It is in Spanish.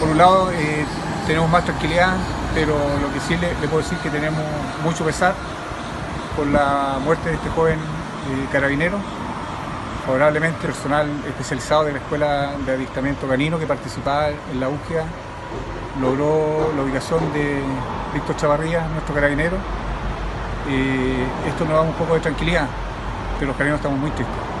por un lado eh, tenemos más tranquilidad, pero lo que sí le, le, puedo decir que tenemos mucho pesar por la muerte de este joven eh, carabinero. Favorablemente, personal especializado de la Escuela de Adiestramiento Canino que participaba en la búsqueda logró la ubicación de Víctor Chavarría, nuestro carabinero. Eh, esto nos da un poco de tranquilidad, pero los carabineros estamos muy tristes.